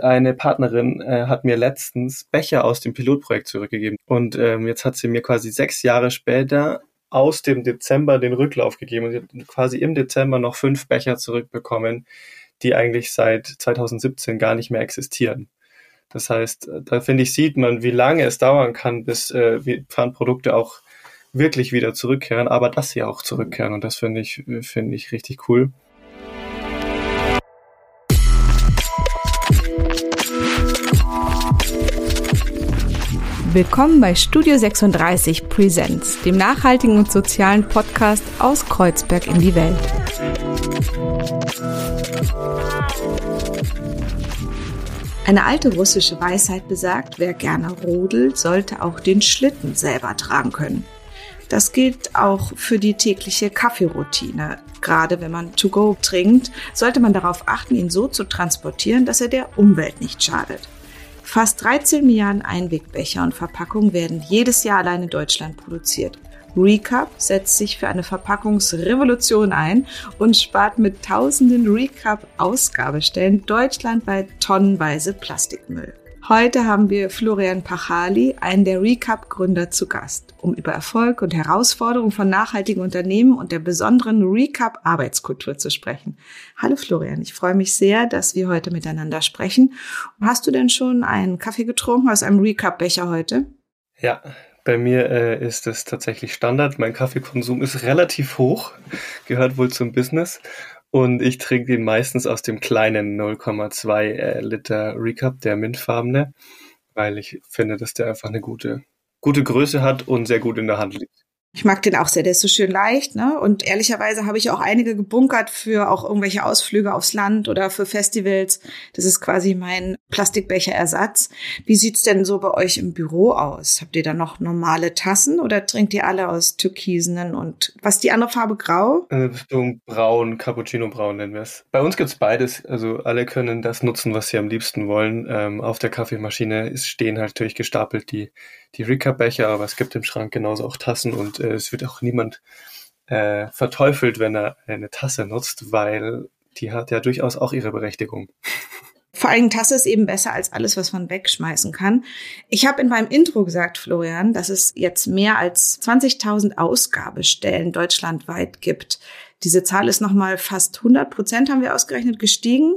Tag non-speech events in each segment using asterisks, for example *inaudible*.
Eine Partnerin äh, hat mir letztens Becher aus dem Pilotprojekt zurückgegeben und ähm, jetzt hat sie mir quasi sechs Jahre später aus dem Dezember den Rücklauf gegeben und sie hat quasi im Dezember noch fünf Becher zurückbekommen, die eigentlich seit 2017 gar nicht mehr existieren. Das heißt, da finde ich, sieht man, wie lange es dauern kann, bis äh, Pfandprodukte auch wirklich wieder zurückkehren, aber dass sie auch zurückkehren. Und das finde ich, finde ich richtig cool. Willkommen bei Studio 36 Presents, dem nachhaltigen und sozialen Podcast aus Kreuzberg in die Welt. Eine alte russische Weisheit besagt, wer gerne rodelt, sollte auch den Schlitten selber tragen können. Das gilt auch für die tägliche Kaffeeroutine. Gerade wenn man to go trinkt, sollte man darauf achten, ihn so zu transportieren, dass er der Umwelt nicht schadet. Fast 13 Milliarden Einwegbecher und Verpackungen werden jedes Jahr allein in Deutschland produziert. Recap setzt sich für eine Verpackungsrevolution ein und spart mit tausenden Recap-Ausgabestellen deutschlandweit tonnenweise Plastikmüll. Heute haben wir Florian Pachali, einen der Recap-Gründer, zu Gast, um über Erfolg und Herausforderungen von nachhaltigen Unternehmen und der besonderen Recap-Arbeitskultur zu sprechen. Hallo Florian, ich freue mich sehr, dass wir heute miteinander sprechen. Hast du denn schon einen Kaffee getrunken aus einem Recap-Becher heute? Ja, bei mir äh, ist es tatsächlich Standard. Mein Kaffeekonsum ist relativ hoch, gehört wohl zum Business. Und ich trinke den meistens aus dem kleinen 0,2 äh, Liter Recap, der mintfarbene, weil ich finde, dass der einfach eine gute, gute Größe hat und sehr gut in der Hand liegt. Ich mag den auch sehr, der ist so schön leicht, ne? Und ehrlicherweise habe ich auch einige gebunkert für auch irgendwelche Ausflüge aufs Land oder für Festivals. Das ist quasi mein Plastikbecherersatz. Wie sieht's denn so bei euch im Büro aus? Habt ihr da noch normale Tassen oder trinkt ihr alle aus türkisenen und was ist die andere Farbe grau? Äh, braun, Cappuccino braun nennen wir es. Bei uns gibt's beides. Also alle können das nutzen, was sie am liebsten wollen. Ähm, auf der Kaffeemaschine stehen halt natürlich gestapelt die die Recap-Becher, aber es gibt im Schrank genauso auch Tassen und äh, es wird auch niemand äh, verteufelt, wenn er eine Tasse nutzt, weil die hat ja durchaus auch ihre Berechtigung. Vor allem Tasse ist eben besser als alles, was man wegschmeißen kann. Ich habe in meinem Intro gesagt, Florian, dass es jetzt mehr als 20.000 Ausgabestellen deutschlandweit gibt. Diese Zahl ist nochmal fast 100 Prozent, haben wir ausgerechnet, gestiegen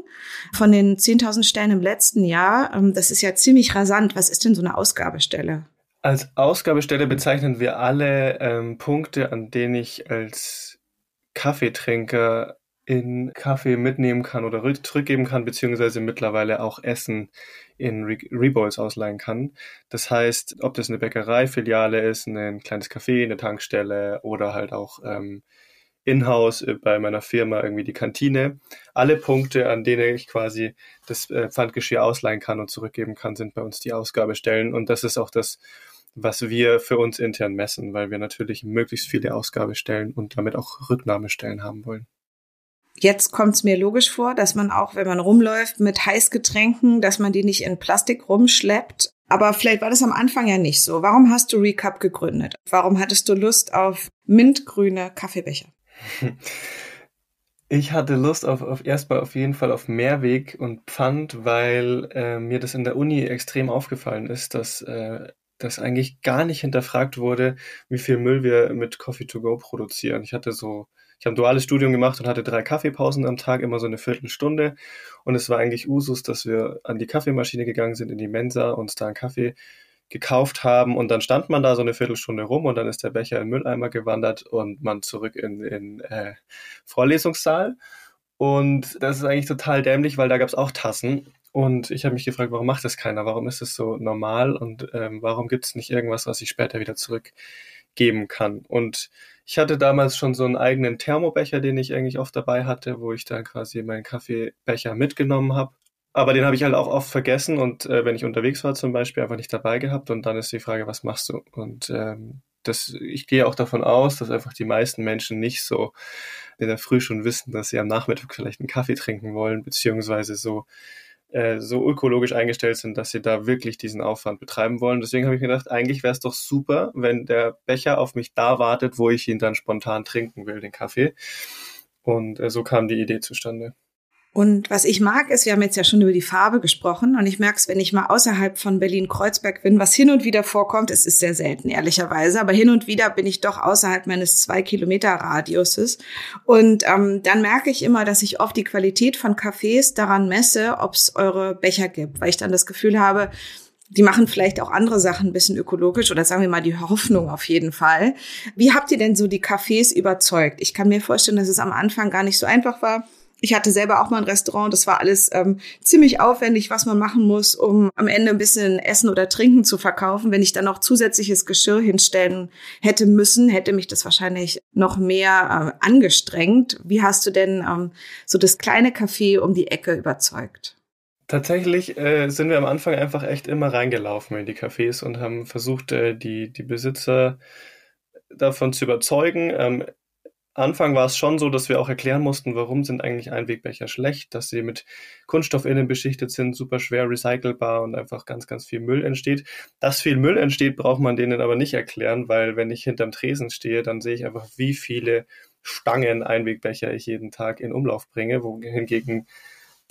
von den 10.000 Stellen im letzten Jahr. Ähm, das ist ja ziemlich rasant. Was ist denn so eine Ausgabestelle? Als Ausgabestelle bezeichnen wir alle ähm, Punkte, an denen ich als Kaffeetrinker in Kaffee mitnehmen kann oder zurückgeben kann, beziehungsweise mittlerweile auch Essen in Re Rebowls ausleihen kann. Das heißt, ob das eine Bäckerei, Filiale ist, ein kleines Café, eine Tankstelle oder halt auch ähm, in-house äh, bei meiner Firma irgendwie die Kantine. Alle Punkte, an denen ich quasi das äh, Pfandgeschirr ausleihen kann und zurückgeben kann, sind bei uns die Ausgabestellen. Und das ist auch das, was wir für uns intern messen, weil wir natürlich möglichst viele Ausgabestellen und damit auch Rücknahmestellen haben wollen. Jetzt kommt es mir logisch vor, dass man auch, wenn man rumläuft mit Heißgetränken, dass man die nicht in Plastik rumschleppt. Aber vielleicht war das am Anfang ja nicht so. Warum hast du Recap gegründet? Warum hattest du Lust auf mintgrüne Kaffeebecher? *laughs* Ich hatte Lust auf, auf erstmal auf jeden Fall auf Mehrweg und Pfand, weil äh, mir das in der Uni extrem aufgefallen ist, dass äh, das eigentlich gar nicht hinterfragt wurde, wie viel Müll wir mit Coffee to go produzieren. Ich hatte so, ich habe ein duales Studium gemacht und hatte drei Kaffeepausen am Tag, immer so eine Viertelstunde. Und es war eigentlich Usus, dass wir an die Kaffeemaschine gegangen sind, in die Mensa, uns da einen Kaffee gekauft haben und dann stand man da so eine Viertelstunde rum und dann ist der Becher in Mülleimer gewandert und man zurück in den äh, Vorlesungssaal. Und das ist eigentlich total dämlich, weil da gab es auch Tassen. Und ich habe mich gefragt, warum macht das keiner? Warum ist es so normal? Und ähm, warum gibt es nicht irgendwas, was ich später wieder zurückgeben kann? Und ich hatte damals schon so einen eigenen Thermobecher, den ich eigentlich oft dabei hatte, wo ich dann quasi meinen Kaffeebecher mitgenommen habe aber den habe ich halt auch oft vergessen und äh, wenn ich unterwegs war zum Beispiel einfach nicht dabei gehabt und dann ist die Frage, was machst du? Und ähm, das, ich gehe auch davon aus, dass einfach die meisten Menschen nicht so in der Früh schon wissen, dass sie am Nachmittag vielleicht einen Kaffee trinken wollen, beziehungsweise so äh, so ökologisch eingestellt sind, dass sie da wirklich diesen Aufwand betreiben wollen. Deswegen habe ich mir gedacht, eigentlich wäre es doch super, wenn der Becher auf mich da wartet, wo ich ihn dann spontan trinken will, den Kaffee. Und äh, so kam die Idee zustande. Und was ich mag, ist, wir haben jetzt ja schon über die Farbe gesprochen und ich merke es, wenn ich mal außerhalb von Berlin-Kreuzberg bin, was hin und wieder vorkommt, es ist sehr selten, ehrlicherweise, aber hin und wieder bin ich doch außerhalb meines zwei Kilometer Radiuses. Und ähm, dann merke ich immer, dass ich oft die Qualität von Cafés daran messe, ob es eure Becher gibt, weil ich dann das Gefühl habe, die machen vielleicht auch andere Sachen ein bisschen ökologisch oder sagen wir mal die Hoffnung auf jeden Fall. Wie habt ihr denn so die Cafés überzeugt? Ich kann mir vorstellen, dass es am Anfang gar nicht so einfach war ich hatte selber auch mal ein Restaurant, das war alles ähm, ziemlich aufwendig, was man machen muss, um am Ende ein bisschen Essen oder Trinken zu verkaufen. Wenn ich dann noch zusätzliches Geschirr hinstellen hätte müssen, hätte mich das wahrscheinlich noch mehr äh, angestrengt. Wie hast du denn ähm, so das kleine Café um die Ecke überzeugt? Tatsächlich äh, sind wir am Anfang einfach echt immer reingelaufen in die Cafés und haben versucht, äh, die, die Besitzer davon zu überzeugen. Ähm, Anfang war es schon so, dass wir auch erklären mussten, warum sind eigentlich Einwegbecher schlecht, dass sie mit Kunststoff innen beschichtet sind, super schwer recycelbar und einfach ganz, ganz viel Müll entsteht. Dass viel Müll entsteht, braucht man denen aber nicht erklären, weil wenn ich hinterm Tresen stehe, dann sehe ich einfach, wie viele Stangen Einwegbecher ich jeden Tag in Umlauf bringe, wohingegen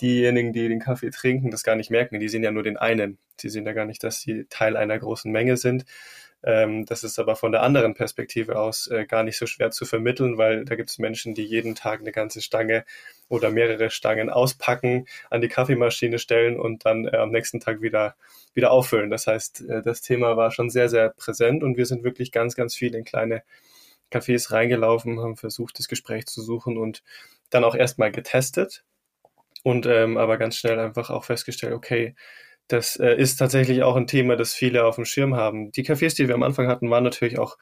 diejenigen, die den Kaffee trinken, das gar nicht merken. Die sehen ja nur den einen. Sie sehen ja gar nicht, dass sie Teil einer großen Menge sind. Ähm, das ist aber von der anderen Perspektive aus äh, gar nicht so schwer zu vermitteln, weil da gibt es Menschen, die jeden Tag eine ganze Stange oder mehrere Stangen auspacken, an die Kaffeemaschine stellen und dann äh, am nächsten Tag wieder, wieder auffüllen. Das heißt, äh, das Thema war schon sehr, sehr präsent und wir sind wirklich ganz, ganz viel in kleine Cafés reingelaufen, haben versucht, das Gespräch zu suchen und dann auch erstmal getestet und ähm, aber ganz schnell einfach auch festgestellt, okay, das äh, ist tatsächlich auch ein Thema, das viele auf dem Schirm haben. Die Cafés, die wir am Anfang hatten, waren natürlich auch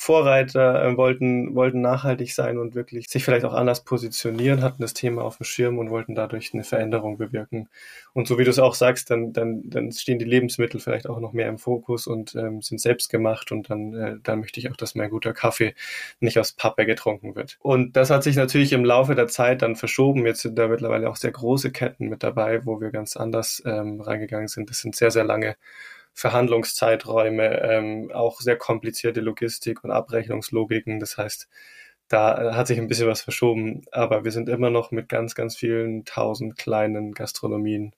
Vorreiter, äh, wollten, wollten nachhaltig sein und wirklich sich vielleicht auch anders positionieren, hatten das Thema auf dem Schirm und wollten dadurch eine Veränderung bewirken. Und so wie du es auch sagst, dann, dann, dann stehen die Lebensmittel vielleicht auch noch mehr im Fokus und ähm, sind selbst gemacht und dann, äh, dann möchte ich auch, dass mein guter Kaffee nicht aus Pappe getrunken wird. Und das hat sich natürlich im Laufe der Zeit dann verschoben. Jetzt sind da mittlerweile auch sehr große Ketten mit dabei, wo wir ganz anders ähm, reingegangen sind. Das sind sehr, sehr lange Verhandlungszeiträume, ähm, auch sehr komplizierte Logistik und Abrechnungslogiken. Das heißt, da hat sich ein bisschen was verschoben, aber wir sind immer noch mit ganz, ganz vielen tausend kleinen Gastronomien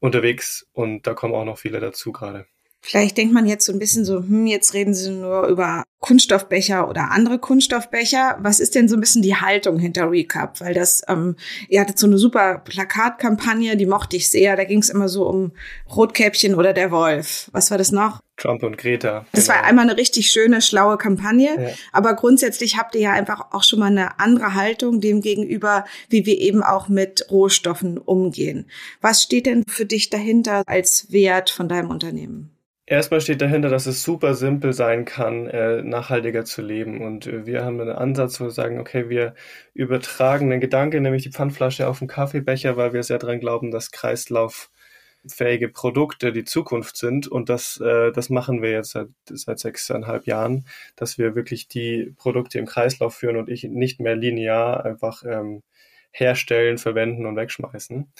unterwegs und da kommen auch noch viele dazu gerade. Vielleicht denkt man jetzt so ein bisschen so, hm, jetzt reden Sie nur über Kunststoffbecher oder andere Kunststoffbecher. Was ist denn so ein bisschen die Haltung hinter Recap? Weil das, ähm, ihr hattet so eine super Plakatkampagne, die mochte ich sehr. Da ging es immer so um Rotkäppchen oder der Wolf. Was war das noch? Trump und Greta. Das genau. war einmal eine richtig schöne, schlaue Kampagne. Ja. Aber grundsätzlich habt ihr ja einfach auch schon mal eine andere Haltung dem gegenüber, wie wir eben auch mit Rohstoffen umgehen. Was steht denn für dich dahinter als Wert von deinem Unternehmen? Erstmal steht dahinter, dass es super simpel sein kann, äh, nachhaltiger zu leben. Und äh, wir haben einen Ansatz, wo wir sagen, okay, wir übertragen einen Gedanke, nämlich die Pfandflasche auf den Kaffeebecher, weil wir sehr daran glauben, dass kreislauffähige Produkte die Zukunft sind. Und das, äh, das machen wir jetzt seit, seit sechseinhalb Jahren, dass wir wirklich die Produkte im Kreislauf führen und ich nicht mehr linear einfach ähm, herstellen, verwenden und wegschmeißen.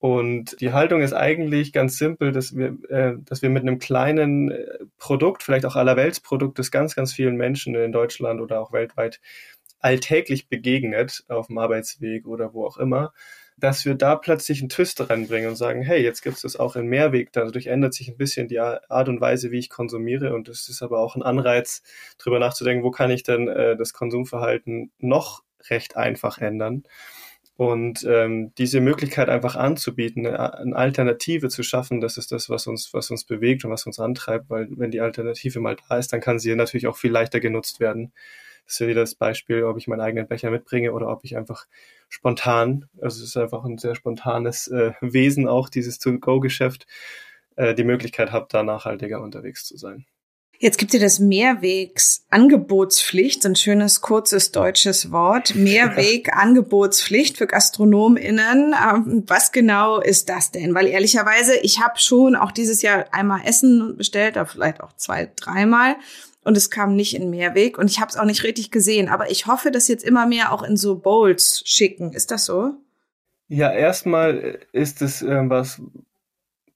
Und die Haltung ist eigentlich ganz simpel, dass wir, äh, dass wir mit einem kleinen äh, Produkt, vielleicht auch allerweltsprodukt, das ganz, ganz vielen Menschen in Deutschland oder auch weltweit alltäglich begegnet, auf dem Arbeitsweg oder wo auch immer, dass wir da plötzlich einen Twist reinbringen und sagen, hey, jetzt gibt es das auch in Mehrweg. Dadurch ändert sich ein bisschen die Art und Weise, wie ich konsumiere. Und es ist aber auch ein Anreiz, darüber nachzudenken, wo kann ich denn äh, das Konsumverhalten noch recht einfach ändern. Und ähm, diese Möglichkeit einfach anzubieten, eine, Alternative zu schaffen, das ist das, was uns, was uns bewegt und was uns antreibt, weil wenn die Alternative mal da ist, dann kann sie natürlich auch viel leichter genutzt werden. Das ist ja wieder das Beispiel, ob ich meinen eigenen Becher mitbringe oder ob ich einfach spontan, also es ist einfach ein sehr spontanes äh, Wesen auch, dieses To-Go-Geschäft, äh, die Möglichkeit habe, da nachhaltiger unterwegs zu sein. Jetzt gibt es das Mehrwegs-Angebotspflicht, ein schönes, kurzes deutsches Wort. *laughs* Mehrweg-Angebotspflicht für GastronomInnen. Ähm, was genau ist das denn? Weil ehrlicherweise, ich habe schon auch dieses Jahr einmal Essen bestellt, oder vielleicht auch zwei, dreimal. Und es kam nicht in Mehrweg und ich habe es auch nicht richtig gesehen. Aber ich hoffe, dass jetzt immer mehr auch in so Bowls schicken. Ist das so? Ja, erstmal ist es äh, was,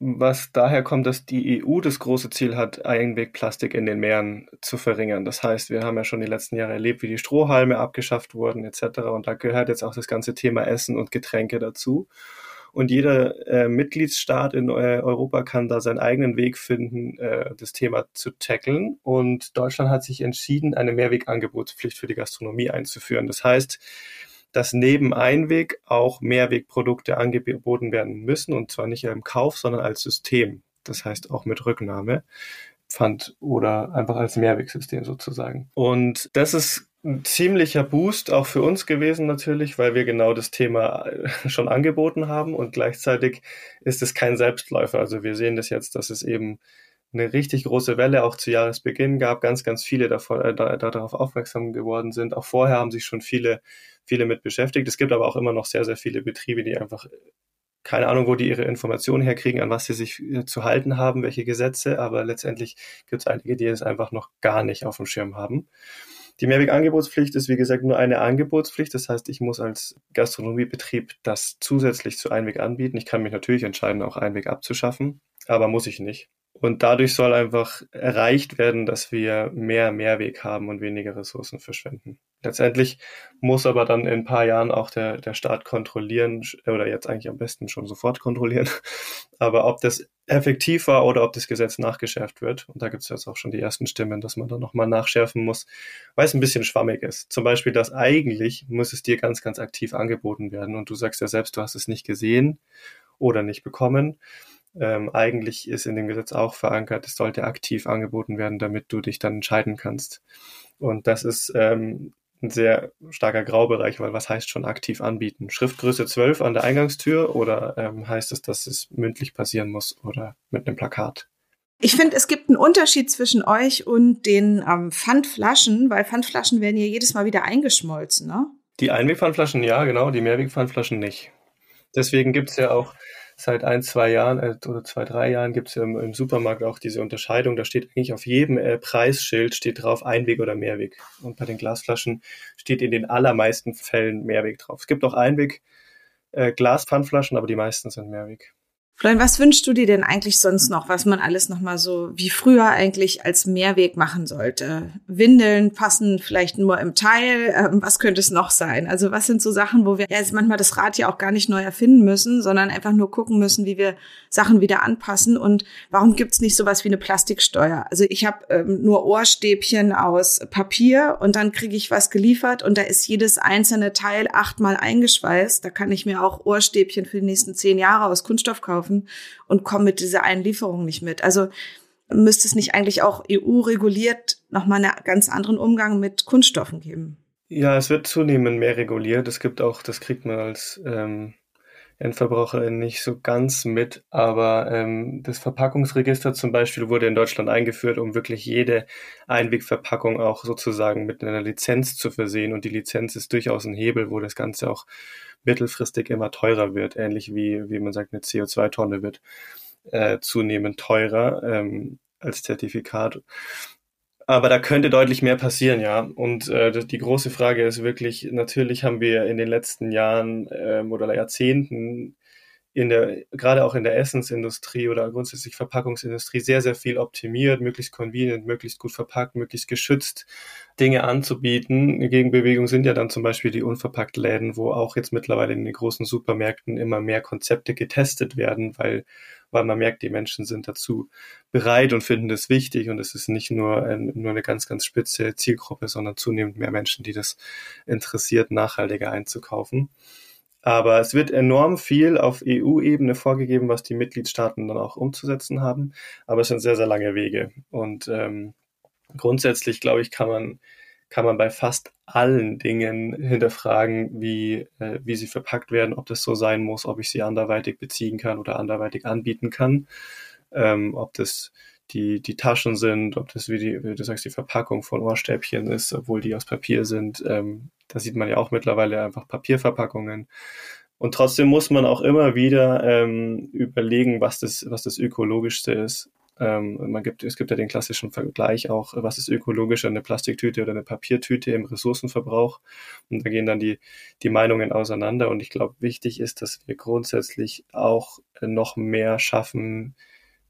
was daher kommt, dass die EU das große Ziel hat, Einwegplastik in den Meeren zu verringern. Das heißt, wir haben ja schon die letzten Jahre erlebt, wie die Strohhalme abgeschafft wurden etc. Und da gehört jetzt auch das ganze Thema Essen und Getränke dazu. Und jeder äh, Mitgliedsstaat in äh, Europa kann da seinen eigenen Weg finden, äh, das Thema zu tackeln. Und Deutschland hat sich entschieden, eine Mehrwegangebotspflicht für die Gastronomie einzuführen. Das heißt, dass neben Einweg auch Mehrwegprodukte angeboten werden müssen und zwar nicht im Kauf, sondern als System. Das heißt auch mit Rücknahme. Pfand oder einfach als Mehrwegsystem sozusagen. Und das ist ein ziemlicher Boost auch für uns gewesen natürlich, weil wir genau das Thema äh, schon angeboten haben und gleichzeitig ist es kein Selbstläufer. Also wir sehen das jetzt, dass es eben eine richtig große Welle auch zu Jahresbeginn gab, ganz, ganz viele davon, äh, da, darauf aufmerksam geworden sind. Auch vorher haben sich schon viele, viele mit beschäftigt. Es gibt aber auch immer noch sehr, sehr viele Betriebe, die einfach keine Ahnung, wo die ihre Informationen herkriegen, an was sie sich äh, zu halten haben, welche Gesetze, aber letztendlich gibt es einige, die es einfach noch gar nicht auf dem Schirm haben. Die Mehrwegangebotspflicht ist, wie gesagt, nur eine Angebotspflicht. Das heißt, ich muss als Gastronomiebetrieb das zusätzlich zu Einweg anbieten. Ich kann mich natürlich entscheiden, auch Einweg abzuschaffen, aber muss ich nicht. Und dadurch soll einfach erreicht werden, dass wir mehr Mehrweg haben und weniger Ressourcen verschwenden. Letztendlich muss aber dann in ein paar Jahren auch der, der Staat kontrollieren, oder jetzt eigentlich am besten schon sofort kontrollieren, *laughs* aber ob das effektiv war oder ob das Gesetz nachgeschärft wird. Und da gibt es jetzt auch schon die ersten Stimmen, dass man da nochmal nachschärfen muss, weil es ein bisschen schwammig ist. Zum Beispiel, dass eigentlich muss es dir ganz, ganz aktiv angeboten werden und du sagst ja selbst, du hast es nicht gesehen oder nicht bekommen ähm, eigentlich ist in dem Gesetz auch verankert, es sollte aktiv angeboten werden, damit du dich dann entscheiden kannst. Und das ist ähm, ein sehr starker Graubereich, weil was heißt schon aktiv anbieten? Schriftgröße 12 an der Eingangstür oder ähm, heißt es, dass es mündlich passieren muss oder mit einem Plakat? Ich finde, es gibt einen Unterschied zwischen euch und den ähm, Pfandflaschen, weil Pfandflaschen werden ja jedes Mal wieder eingeschmolzen, ne? Die Einwegpfandflaschen ja, genau, die Mehrwegpfandflaschen nicht. Deswegen gibt's ja auch seit ein, zwei Jahren äh, oder zwei, drei Jahren gibt es im, im, Supermarkt auch diese Unterscheidung. Da steht eigentlich auf jedem äh, Preisschild steht drauf Einweg oder Mehrweg. Und bei den Glasflaschen steht in den allermeisten Fällen Mehrweg drauf. Es gibt auch Einweg äh, Glaspfandflaschen, aber die meisten sind Mehrweg. Florian, was wünschst du dir denn eigentlich sonst noch, was man alles nochmal so wie früher eigentlich als Mehrweg machen sollte? Windeln passen vielleicht nur im Teil. Ähm, was könnte es noch sein? Also was sind so Sachen, wo wir ja, manchmal das Rad ja auch gar nicht neu erfinden müssen, sondern einfach nur gucken müssen, wie wir Sachen wieder anpassen und warum gibt's nicht sowas wie eine Plastiksteuer? Also ich habe ähm, nur Ohrstäbchen aus Papier und dann kriege ich was geliefert und da ist jedes einzelne Teil achtmal eingeschweißt. Da kann ich mir auch Ohrstäbchen für die nächsten zehn Jahre aus Kunststoff kaufen kaufen und kommen mit dieser einen Lieferung nicht mit. Also müsste es nicht eigentlich auch EU-reguliert nochmal einen ganz anderen Umgang mit Kunststoffen geben? Ja, es wird zunehmend mehr reguliert. Es gibt auch, das kriegt man als ähm, Endverbraucherin nicht so ganz mit, aber ähm, das Verpackungsregister zum Beispiel wurde in Deutschland eingeführt, um wirklich jede Einwegverpackung auch sozusagen mit einer Lizenz zu versehen. Und die Lizenz ist durchaus ein Hebel, wo das Ganze auch mittelfristig immer teurer wird, ähnlich wie, wie man sagt, eine CO2-Tonne wird äh, zunehmend teurer ähm, als Zertifikat. Aber da könnte deutlich mehr passieren, ja. Und äh, die große Frage ist wirklich, natürlich haben wir in den letzten Jahren ähm, oder Jahrzehnten in der, gerade auch in der Essensindustrie oder grundsätzlich Verpackungsindustrie sehr, sehr viel optimiert, möglichst convenient, möglichst gut verpackt, möglichst geschützt Dinge anzubieten. Eine Gegenbewegung sind ja dann zum Beispiel die unverpackt Läden, wo auch jetzt mittlerweile in den großen Supermärkten immer mehr Konzepte getestet werden, weil, weil man merkt, die Menschen sind dazu bereit und finden das wichtig und es ist nicht nur, ein, nur eine ganz, ganz spitze Zielgruppe, sondern zunehmend mehr Menschen, die das interessiert, nachhaltiger einzukaufen. Aber es wird enorm viel auf EU-Ebene vorgegeben, was die Mitgliedstaaten dann auch umzusetzen haben. Aber es sind sehr, sehr lange Wege. Und ähm, grundsätzlich, glaube ich, kann man, kann man bei fast allen Dingen hinterfragen, wie, äh, wie sie verpackt werden, ob das so sein muss, ob ich sie anderweitig beziehen kann oder anderweitig anbieten kann, ähm, ob das die, die Taschen sind, ob das wie, die, wie du sagst, die Verpackung von Ohrstäbchen ist, obwohl die aus Papier sind. Ähm, da sieht man ja auch mittlerweile einfach Papierverpackungen. Und trotzdem muss man auch immer wieder ähm, überlegen, was das, was das Ökologischste ist. Ähm, man gibt, es gibt ja den klassischen Vergleich auch, was ist ökologischer, eine Plastiktüte oder eine Papiertüte im Ressourcenverbrauch. Und da gehen dann die, die Meinungen auseinander. Und ich glaube, wichtig ist, dass wir grundsätzlich auch noch mehr schaffen,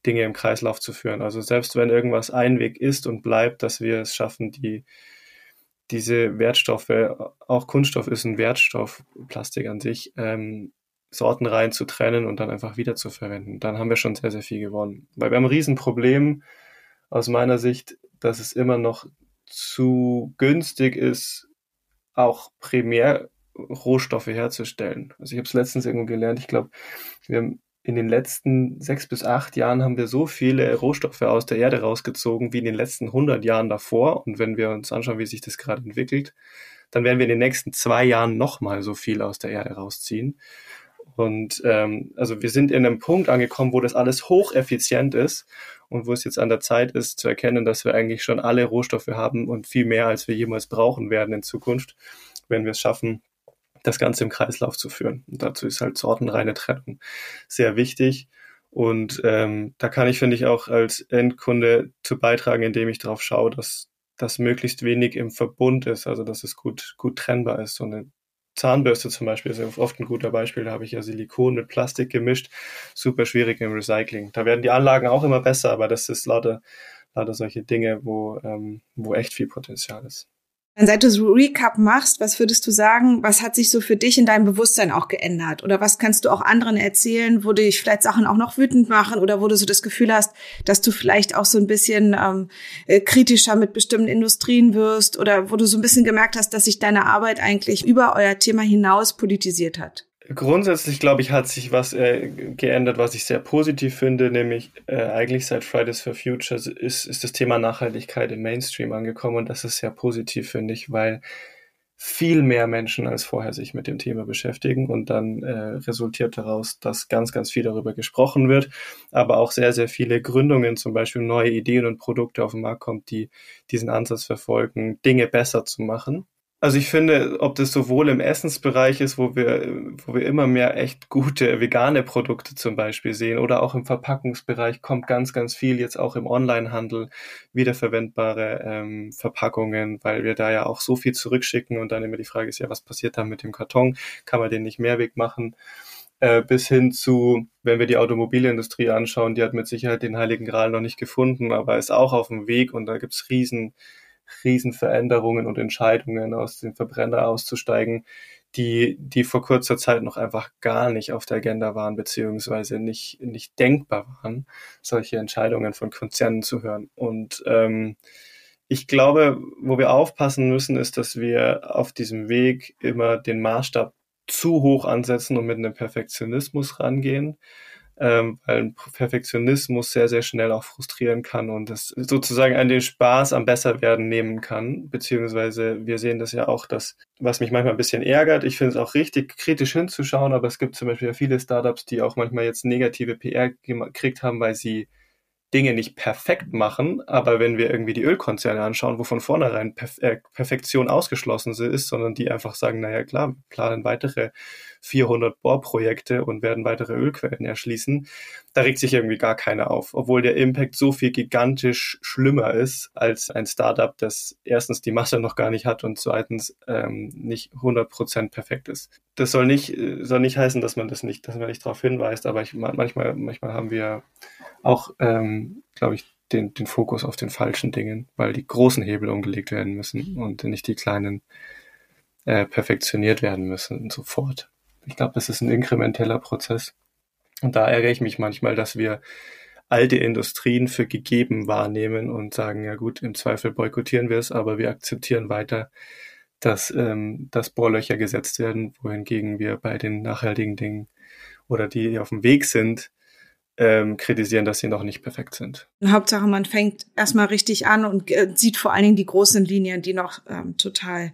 Dinge im Kreislauf zu führen. Also selbst wenn irgendwas ein Weg ist und bleibt, dass wir es schaffen, die diese Wertstoffe, auch Kunststoff ist ein Wertstoff, Plastik an sich, ähm, sortenrein zu trennen und dann einfach wieder zu verwenden. Dann haben wir schon sehr, sehr viel gewonnen. Weil wir haben ein Riesenproblem aus meiner Sicht, dass es immer noch zu günstig ist, auch primär Rohstoffe herzustellen. Also ich habe es letztens irgendwo gelernt, ich glaube, wir haben in den letzten sechs bis acht Jahren haben wir so viele Rohstoffe aus der Erde rausgezogen wie in den letzten 100 Jahren davor. Und wenn wir uns anschauen, wie sich das gerade entwickelt, dann werden wir in den nächsten zwei Jahren nochmal so viel aus der Erde rausziehen. Und ähm, also wir sind in einem Punkt angekommen, wo das alles hocheffizient ist und wo es jetzt an der Zeit ist zu erkennen, dass wir eigentlich schon alle Rohstoffe haben und viel mehr, als wir jemals brauchen werden in Zukunft, wenn wir es schaffen, das Ganze im Kreislauf zu führen. Und dazu ist halt sortenreine Trennung sehr wichtig. Und ähm, da kann ich, finde ich, auch als Endkunde zu beitragen, indem ich darauf schaue, dass das möglichst wenig im Verbund ist, also dass es gut, gut trennbar ist. So eine Zahnbürste zum Beispiel ist oft ein guter Beispiel. Da habe ich ja Silikon mit Plastik gemischt. Super schwierig im Recycling. Da werden die Anlagen auch immer besser, aber das ist lauter, lauter solche Dinge, wo, ähm, wo echt viel Potenzial ist. Seit du so Recap machst, was würdest du sagen, was hat sich so für dich in deinem Bewusstsein auch geändert? Oder was kannst du auch anderen erzählen, wo dich vielleicht Sachen auch noch wütend machen oder wo du so das Gefühl hast, dass du vielleicht auch so ein bisschen ähm, äh, kritischer mit bestimmten Industrien wirst oder wo du so ein bisschen gemerkt hast, dass sich deine Arbeit eigentlich über euer Thema hinaus politisiert hat? Grundsätzlich, glaube ich, hat sich was äh, geändert, was ich sehr positiv finde, nämlich äh, eigentlich seit Fridays for Future ist, ist das Thema Nachhaltigkeit im Mainstream angekommen und das ist sehr positiv, finde ich, weil viel mehr Menschen als vorher sich mit dem Thema beschäftigen und dann äh, resultiert daraus, dass ganz, ganz viel darüber gesprochen wird, aber auch sehr, sehr viele Gründungen, zum Beispiel neue Ideen und Produkte auf den Markt kommt, die diesen Ansatz verfolgen, Dinge besser zu machen also ich finde, ob das sowohl im Essensbereich ist, wo wir, wo wir immer mehr echt gute vegane Produkte zum Beispiel sehen, oder auch im Verpackungsbereich kommt ganz, ganz viel jetzt auch im Onlinehandel wiederverwendbare ähm, Verpackungen, weil wir da ja auch so viel zurückschicken und dann immer die Frage ist ja, was passiert da mit dem Karton? Kann man den nicht Mehrweg machen? Äh, bis hin zu, wenn wir die Automobilindustrie anschauen, die hat mit Sicherheit den Heiligen Gral noch nicht gefunden, aber ist auch auf dem Weg und da gibt's riesen Riesenveränderungen und Entscheidungen aus dem Verbrenner auszusteigen, die, die vor kurzer Zeit noch einfach gar nicht auf der Agenda waren, beziehungsweise nicht, nicht denkbar waren, solche Entscheidungen von Konzernen zu hören. Und ähm, ich glaube, wo wir aufpassen müssen, ist, dass wir auf diesem Weg immer den Maßstab zu hoch ansetzen und mit einem Perfektionismus rangehen ähm, weil Perfektionismus sehr, sehr schnell auch frustrieren kann und das sozusagen an den Spaß am Besserwerden nehmen kann. Beziehungsweise wir sehen das ja auch, dass, was mich manchmal ein bisschen ärgert, ich finde es auch richtig, kritisch hinzuschauen, aber es gibt zum Beispiel ja viele Startups, die auch manchmal jetzt negative PR gekriegt haben, weil sie Dinge nicht perfekt machen, aber wenn wir irgendwie die Ölkonzerne anschauen, wo von vornherein Perf äh, Perfektion ausgeschlossen ist, sondern die einfach sagen, naja klar, planen weitere 400 Bohrprojekte und werden weitere Ölquellen erschließen, da regt sich irgendwie gar keiner auf, obwohl der Impact so viel gigantisch schlimmer ist als ein Startup, das erstens die Masse noch gar nicht hat und zweitens ähm, nicht 100% perfekt ist. Das soll nicht, äh, soll nicht heißen, dass man das nicht, dass man nicht darauf hinweist, aber ich, manchmal, manchmal haben wir auch, ähm, glaube ich, den, den Fokus auf den falschen Dingen, weil die großen Hebel umgelegt werden müssen und nicht die kleinen äh, perfektioniert werden müssen sofort. Ich glaube, das ist ein inkrementeller Prozess. Und da ärgere ich mich manchmal, dass wir alte Industrien für gegeben wahrnehmen und sagen, ja gut, im Zweifel boykottieren wir es, aber wir akzeptieren weiter, dass, ähm, dass Bohrlöcher gesetzt werden, wohingegen wir bei den nachhaltigen Dingen oder die auf dem Weg sind, ähm, kritisieren, dass sie noch nicht perfekt sind. Hauptsache, man fängt erstmal richtig an und äh, sieht vor allen Dingen die großen Linien, die noch ähm, total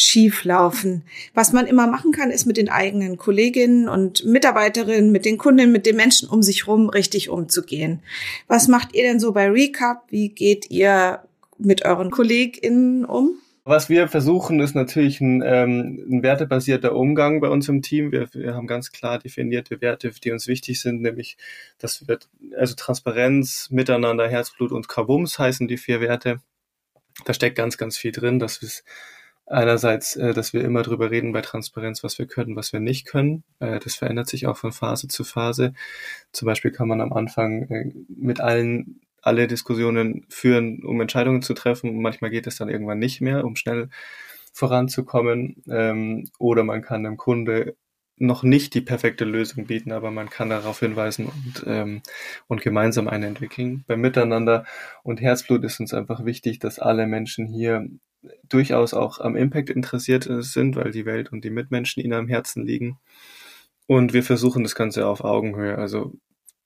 schief laufen. Was man immer machen kann, ist mit den eigenen Kolleginnen und Mitarbeiterinnen, mit den Kundinnen, mit den Menschen um sich rum richtig umzugehen. Was macht ihr denn so bei Recap? Wie geht ihr mit euren KollegInnen um? Was wir versuchen, ist natürlich ein, ähm, ein wertebasierter Umgang bei uns im Team. Wir, wir haben ganz klar definierte Werte, die uns wichtig sind, nämlich, dass wir, also Transparenz, Miteinander, Herzblut und Kabums heißen die vier Werte. Da steckt ganz, ganz viel drin, dass wir einerseits, äh, dass wir immer drüber reden bei Transparenz, was wir können, was wir nicht können. Äh, das verändert sich auch von Phase zu Phase. Zum Beispiel kann man am Anfang äh, mit allen alle Diskussionen führen, um Entscheidungen zu treffen. Und manchmal geht es dann irgendwann nicht mehr, um schnell voranzukommen. Ähm, oder man kann dem Kunde noch nicht die perfekte Lösung bieten, aber man kann darauf hinweisen und, ähm, und gemeinsam eine entwickeln. Beim Miteinander und Herzblut ist uns einfach wichtig, dass alle Menschen hier durchaus auch am Impact interessiert sind, weil die Welt und die Mitmenschen ihnen am Herzen liegen. Und wir versuchen das Ganze auf Augenhöhe. Also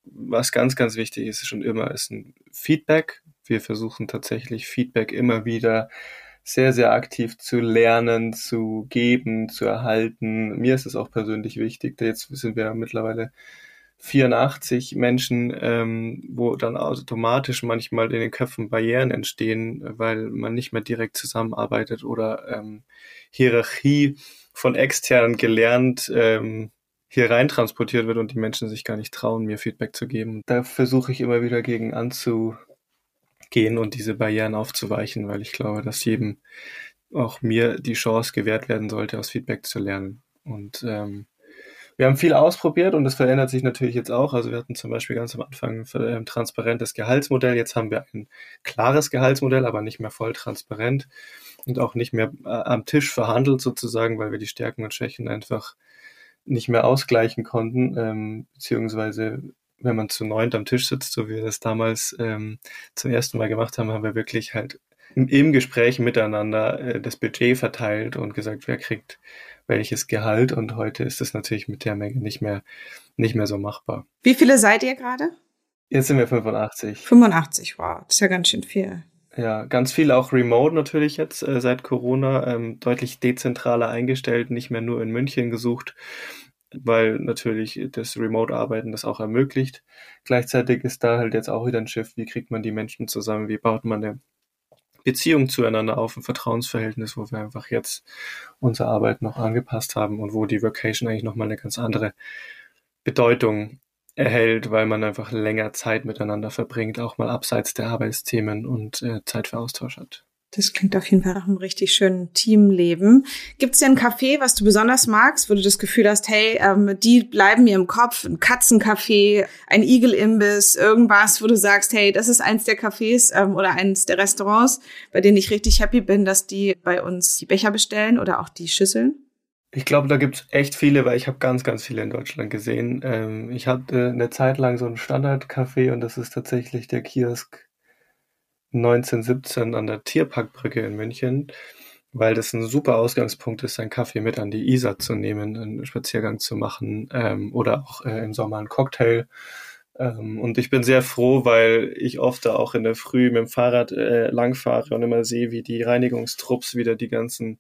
was ganz, ganz wichtig ist schon immer, ist ein Feedback. Wir versuchen tatsächlich Feedback immer wieder sehr, sehr aktiv zu lernen, zu geben, zu erhalten. Mir ist es auch persönlich wichtig. Jetzt sind wir mittlerweile 84 Menschen, ähm, wo dann automatisch manchmal in den Köpfen Barrieren entstehen, weil man nicht mehr direkt zusammenarbeitet oder ähm, Hierarchie von extern gelernt ähm, hier rein transportiert wird und die Menschen sich gar nicht trauen, mir Feedback zu geben. Da versuche ich immer wieder gegen anzugehen und diese Barrieren aufzuweichen, weil ich glaube, dass jedem auch mir die Chance gewährt werden sollte, aus Feedback zu lernen. Und ähm, wir haben viel ausprobiert und das verändert sich natürlich jetzt auch. Also wir hatten zum Beispiel ganz am Anfang ein ähm, transparentes Gehaltsmodell. Jetzt haben wir ein klares Gehaltsmodell, aber nicht mehr voll transparent und auch nicht mehr äh, am Tisch verhandelt sozusagen, weil wir die Stärken und Schwächen einfach nicht mehr ausgleichen konnten, ähm, beziehungsweise wenn man zu neunt am Tisch sitzt, so wie wir das damals ähm, zum ersten Mal gemacht haben, haben wir wirklich halt im, im Gespräch miteinander äh, das Budget verteilt und gesagt, wer kriegt welches Gehalt und heute ist das natürlich mit der Menge nicht mehr nicht mehr so machbar. Wie viele seid ihr gerade? Jetzt sind wir 85. 85, wow, das ist ja ganz schön viel. Ja, ganz viel auch remote natürlich jetzt äh, seit Corona, ähm, deutlich dezentraler eingestellt, nicht mehr nur in München gesucht, weil natürlich das Remote-Arbeiten das auch ermöglicht. Gleichzeitig ist da halt jetzt auch wieder ein Schiff, wie kriegt man die Menschen zusammen, wie baut man eine Beziehung zueinander auf, ein Vertrauensverhältnis, wo wir einfach jetzt unsere Arbeit noch angepasst haben und wo die Vocation eigentlich nochmal eine ganz andere Bedeutung erhält, weil man einfach länger Zeit miteinander verbringt, auch mal abseits der Arbeitsthemen und äh, Zeit für Austausch hat. Das klingt auf jeden Fall nach einem richtig schönen Teamleben. Gibt es denn ein Café, was du besonders magst, wo du das Gefühl hast, hey, ähm, die bleiben mir im Kopf, ein Katzencafé, ein Igel-Imbiss, irgendwas, wo du sagst, hey, das ist eins der Cafés ähm, oder eins der Restaurants, bei denen ich richtig happy bin, dass die bei uns die Becher bestellen oder auch die Schüsseln? Ich glaube, da gibt's echt viele, weil ich habe ganz, ganz viele in Deutschland gesehen. Ähm, ich hatte eine Zeit lang so ein Standardcafé und das ist tatsächlich der Kiosk 1917 an der Tierparkbrücke in München, weil das ein super Ausgangspunkt ist, einen Kaffee mit an die Isar zu nehmen, einen Spaziergang zu machen ähm, oder auch äh, im Sommer einen Cocktail. Ähm, und ich bin sehr froh, weil ich oft da auch in der Früh mit dem Fahrrad äh, langfahre und immer sehe, wie die Reinigungstrupps wieder die ganzen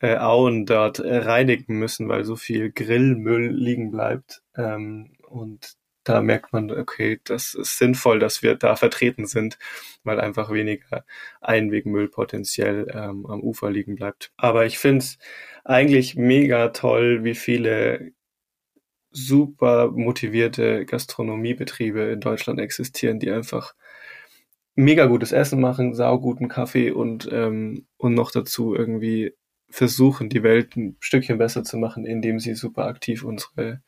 äh, Auen dort äh, reinigen müssen, weil so viel Grillmüll liegen bleibt. Ähm, und da merkt man, okay, das ist sinnvoll, dass wir da vertreten sind, weil einfach weniger Einwegmüll potenziell ähm, am Ufer liegen bleibt. Aber ich finde es eigentlich mega toll, wie viele super motivierte Gastronomiebetriebe in Deutschland existieren, die einfach mega gutes Essen machen, sauguten Kaffee und, ähm, und noch dazu irgendwie versuchen, die Welt ein Stückchen besser zu machen, indem sie super aktiv unsere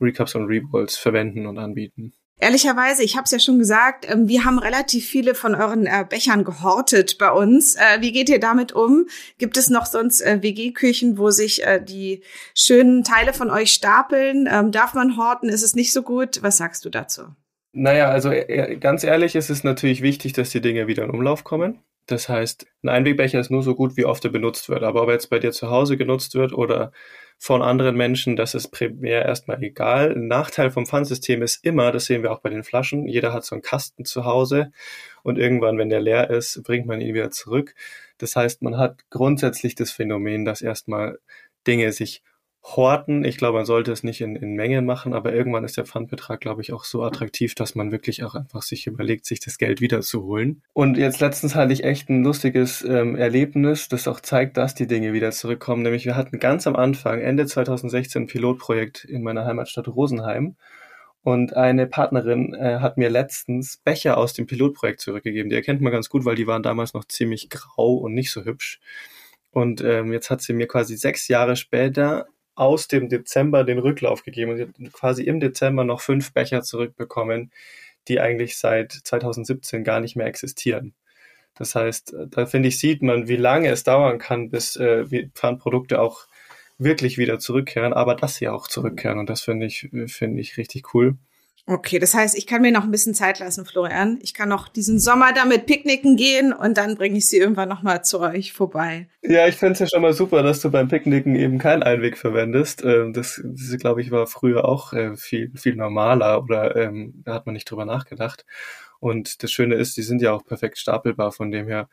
Recaps und Reballs verwenden und anbieten. Ehrlicherweise, ich habe es ja schon gesagt, ähm, wir haben relativ viele von euren äh, Bechern gehortet bei uns. Äh, wie geht ihr damit um? Gibt es noch sonst äh, WG-Küchen, wo sich die schönen Teile von euch stapeln? Ähm, darf man horten? Ist es nicht so gut? Was sagst du dazu? Naja, also ganz ehrlich ist es natürlich wichtig, dass die Dinge wieder in Umlauf kommen. Das heißt, ein Einwegbecher ist nur so gut, wie oft er benutzt wird. Aber ob er jetzt bei dir zu Hause genutzt wird oder von anderen Menschen, das ist primär erstmal egal. Ein Nachteil vom Pfandsystem ist immer, das sehen wir auch bei den Flaschen, jeder hat so einen Kasten zu Hause und irgendwann, wenn der leer ist, bringt man ihn wieder zurück. Das heißt, man hat grundsätzlich das Phänomen, dass erstmal Dinge sich horten. Ich glaube, man sollte es nicht in, in Menge machen, aber irgendwann ist der Pfandbetrag, glaube ich, auch so attraktiv, dass man wirklich auch einfach sich überlegt, sich das Geld wiederzuholen. Und jetzt letztens hatte ich echt ein lustiges ähm, Erlebnis, das auch zeigt, dass die Dinge wieder zurückkommen. Nämlich wir hatten ganz am Anfang, Ende 2016, ein Pilotprojekt in meiner Heimatstadt Rosenheim. Und eine Partnerin äh, hat mir letztens Becher aus dem Pilotprojekt zurückgegeben. Die erkennt man ganz gut, weil die waren damals noch ziemlich grau und nicht so hübsch. Und ähm, jetzt hat sie mir quasi sechs Jahre später aus dem Dezember den Rücklauf gegeben und quasi im Dezember noch fünf Becher zurückbekommen, die eigentlich seit 2017 gar nicht mehr existieren. Das heißt, da finde ich, sieht man, wie lange es dauern kann, bis äh, Pfandprodukte auch wirklich wieder zurückkehren, aber dass sie auch zurückkehren. Und das finde ich, finde ich richtig cool. Okay, das heißt, ich kann mir noch ein bisschen Zeit lassen, Florian. Ich kann noch diesen Sommer damit picknicken gehen und dann bringe ich sie irgendwann noch mal zu euch vorbei. Ja, ich finde es ja schon mal super, dass du beim Picknicken eben keinen Einweg verwendest. Ähm, das, das glaube ich, war früher auch äh, viel, viel normaler oder ähm, da hat man nicht drüber nachgedacht. Und das Schöne ist, die sind ja auch perfekt stapelbar, von dem her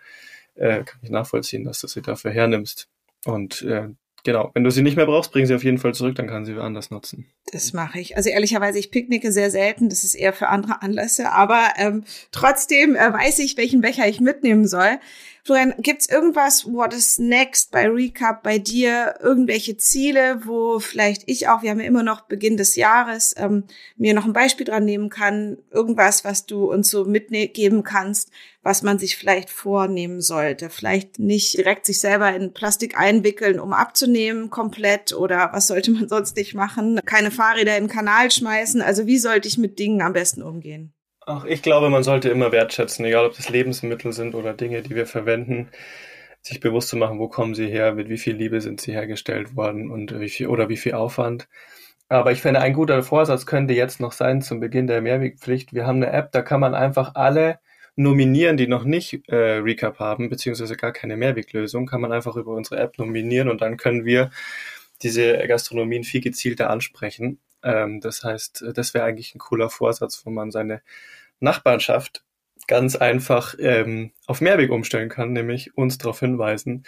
äh, kann ich nachvollziehen, dass du sie dafür hernimmst. Und äh, Genau, wenn du sie nicht mehr brauchst, bring sie auf jeden Fall zurück, dann kann sie anders nutzen. Das mache ich. Also ehrlicherweise, ich picknicke sehr selten, das ist eher für andere Anlässe, aber ähm, trotzdem äh, weiß ich, welchen Becher ich mitnehmen soll. Florian, gibt's irgendwas, what is next bei Recap bei dir? Irgendwelche Ziele, wo vielleicht ich auch, wir haben ja immer noch Beginn des Jahres, ähm, mir noch ein Beispiel dran nehmen kann? Irgendwas, was du uns so mitgeben kannst, was man sich vielleicht vornehmen sollte? Vielleicht nicht direkt sich selber in Plastik einwickeln, um abzunehmen komplett oder was sollte man *laughs* sonst nicht machen? Keine Fahrräder in den Kanal schmeißen. Also wie sollte ich mit Dingen am besten umgehen? Ach, ich glaube, man sollte immer wertschätzen, egal ob das Lebensmittel sind oder Dinge, die wir verwenden, sich bewusst zu machen, wo kommen sie her, mit wie viel Liebe sind sie hergestellt worden und wie viel oder wie viel Aufwand. Aber ich finde, ein guter Vorsatz könnte jetzt noch sein zum Beginn der Mehrwegpflicht. Wir haben eine App, da kann man einfach alle nominieren, die noch nicht äh, Recap haben, beziehungsweise gar keine Mehrweglösung, kann man einfach über unsere App nominieren und dann können wir diese Gastronomien viel gezielter ansprechen. Ähm, das heißt, das wäre eigentlich ein cooler Vorsatz, wo man seine Nachbarschaft ganz einfach ähm, auf Mehrweg umstellen kann, nämlich uns darauf hinweisen,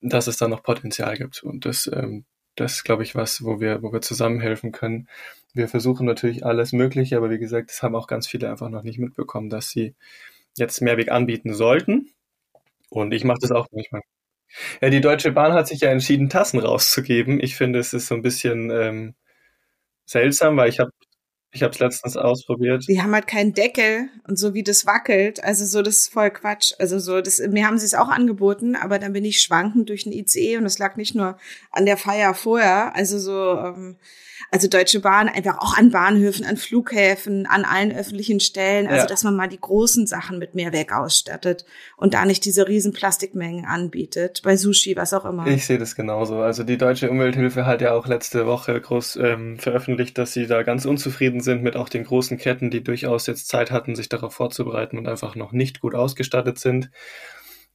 dass es da noch Potenzial gibt. Und das, ähm, das ist, glaube ich, was, wo wir, wo wir zusammenhelfen können. Wir versuchen natürlich alles Mögliche, aber wie gesagt, das haben auch ganz viele einfach noch nicht mitbekommen, dass sie jetzt Mehrweg anbieten sollten. Und ich mache das auch manchmal. Ja, die Deutsche Bahn hat sich ja entschieden, Tassen rauszugeben. Ich finde, es ist so ein bisschen ähm, seltsam, weil ich habe ich habe es letztens ausprobiert. Die haben halt keinen Deckel und so wie das wackelt, also so das ist voll Quatsch. Also so das mir haben sie es auch angeboten, aber dann bin ich schwankend durch den ICE und es lag nicht nur an der Feier vorher, also so ähm, also Deutsche Bahn einfach auch an Bahnhöfen, an Flughäfen, an allen öffentlichen Stellen, also ja. dass man mal die großen Sachen mit Mehrweg ausstattet und da nicht diese riesen Plastikmengen anbietet, bei Sushi, was auch immer. Ich sehe das genauso. Also die Deutsche Umwelthilfe hat ja auch letzte Woche groß ähm, veröffentlicht, dass sie da ganz unzufrieden sind mit auch den großen Ketten, die durchaus jetzt Zeit hatten, sich darauf vorzubereiten und einfach noch nicht gut ausgestattet sind.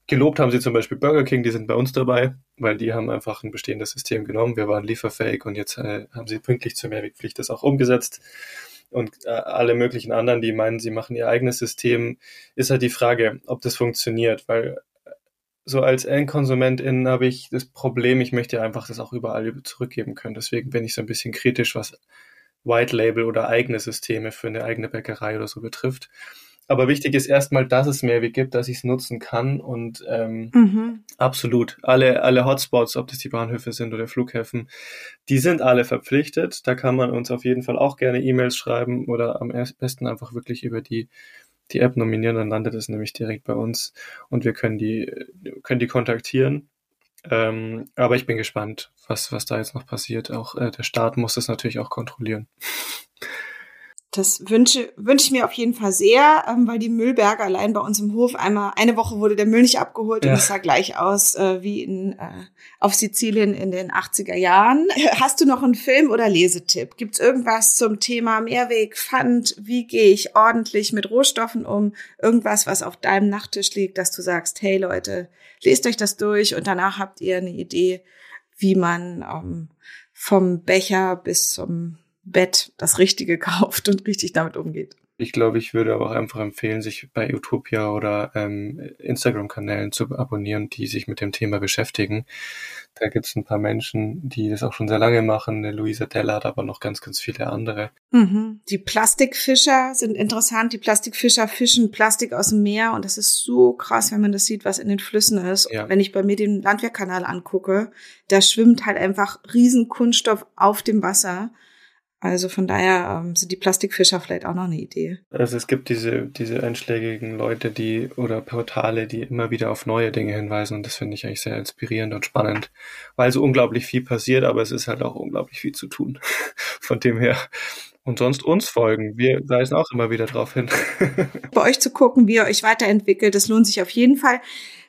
Gelobt haben sie zum Beispiel Burger King, die sind bei uns dabei, weil die haben einfach ein bestehendes System genommen. Wir waren lieferfähig und jetzt äh, haben sie pünktlich zur Mehrwegpflicht das auch umgesetzt. Und äh, alle möglichen anderen, die meinen, sie machen ihr eigenes System, ist halt die Frage, ob das funktioniert, weil äh, so als Endkonsumentin habe ich das Problem, ich möchte einfach das auch überall zurückgeben können. Deswegen bin ich so ein bisschen kritisch, was White Label oder eigene Systeme für eine eigene Bäckerei oder so betrifft. Aber wichtig ist erstmal, dass es Mehrweg gibt, dass ich es nutzen kann und ähm, mhm. absolut alle alle Hotspots, ob das die Bahnhöfe sind oder Flughäfen, die sind alle verpflichtet. Da kann man uns auf jeden Fall auch gerne E-Mails schreiben oder am besten einfach wirklich über die die App nominieren, dann landet es nämlich direkt bei uns und wir können die können die kontaktieren. Ähm, aber ich bin gespannt, was was da jetzt noch passiert. Auch äh, der Staat muss das natürlich auch kontrollieren. Das wünsche, wünsche ich mir auf jeden Fall sehr, ähm, weil die Müllberge allein bei uns im Hof einmal, eine Woche wurde der Müll nicht abgeholt ja. und es sah gleich aus äh, wie in, äh, auf Sizilien in den 80er Jahren. Hast du noch einen Film- oder Lesetipp? Gibt's irgendwas zum Thema Mehrweg, Pfand? Wie gehe ich ordentlich mit Rohstoffen um? Irgendwas, was auf deinem Nachttisch liegt, dass du sagst, hey Leute, lest euch das durch und danach habt ihr eine Idee, wie man ähm, vom Becher bis zum Bett das Richtige *laughs* kauft und richtig damit umgeht. Ich glaube, ich würde aber auch einfach empfehlen, sich bei Utopia oder ähm, Instagram-Kanälen zu abonnieren, die sich mit dem Thema beschäftigen. Da gibt es ein paar Menschen, die das auch schon sehr lange machen. Eine Luisa Della hat aber noch ganz, ganz viele andere. Mhm. Die Plastikfischer sind interessant. Die Plastikfischer fischen Plastik aus dem Meer und das ist so krass, wenn man das sieht, was in den Flüssen ist. Ja. Wenn ich bei mir den Landwehrkanal angucke, da schwimmt halt einfach riesen Kunststoff auf dem Wasser. Also von daher ähm, sind die Plastikfischer vielleicht auch noch eine Idee. Also es gibt diese, diese einschlägigen Leute, die oder Portale, die immer wieder auf neue Dinge hinweisen und das finde ich eigentlich sehr inspirierend und spannend, weil so unglaublich viel passiert, aber es ist halt auch unglaublich viel zu tun. *laughs* Von dem her. Und sonst uns folgen. Wir weisen auch immer wieder darauf hin. *laughs* Bei euch zu gucken, wie ihr euch weiterentwickelt, das lohnt sich auf jeden Fall.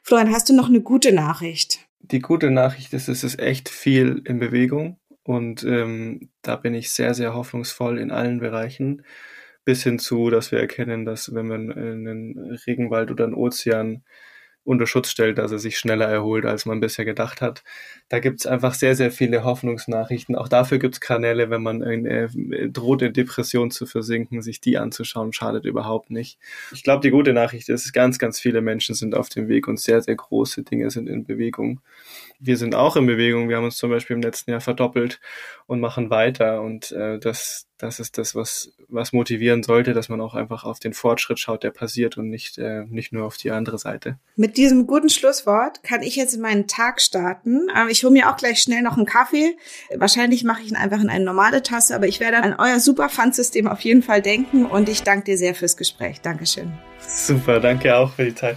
Florian, hast du noch eine gute Nachricht? Die gute Nachricht ist, es ist echt viel in Bewegung. Und ähm, da bin ich sehr, sehr hoffnungsvoll in allen Bereichen. Bis hin zu, dass wir erkennen, dass wenn man einen Regenwald oder einen Ozean unter Schutz stellt, dass er sich schneller erholt, als man bisher gedacht hat. Da gibt es einfach sehr, sehr viele Hoffnungsnachrichten. Auch dafür gibt es Kanäle, wenn man äh, droht, in Depression zu versinken, sich die anzuschauen, schadet überhaupt nicht. Ich glaube, die gute Nachricht ist, ganz, ganz viele Menschen sind auf dem Weg und sehr, sehr große Dinge sind in Bewegung wir sind auch in Bewegung. Wir haben uns zum Beispiel im letzten Jahr verdoppelt und machen weiter. Und äh, das, das ist das, was, was motivieren sollte, dass man auch einfach auf den Fortschritt schaut, der passiert und nicht, äh, nicht nur auf die andere Seite. Mit diesem guten Schlusswort kann ich jetzt in meinen Tag starten. Ähm, ich hole mir auch gleich schnell noch einen Kaffee. Wahrscheinlich mache ich ihn einfach in eine normale Tasse, aber ich werde an euer super Pfandsystem auf jeden Fall denken und ich danke dir sehr fürs Gespräch. Dankeschön. Super, danke auch für die Zeit.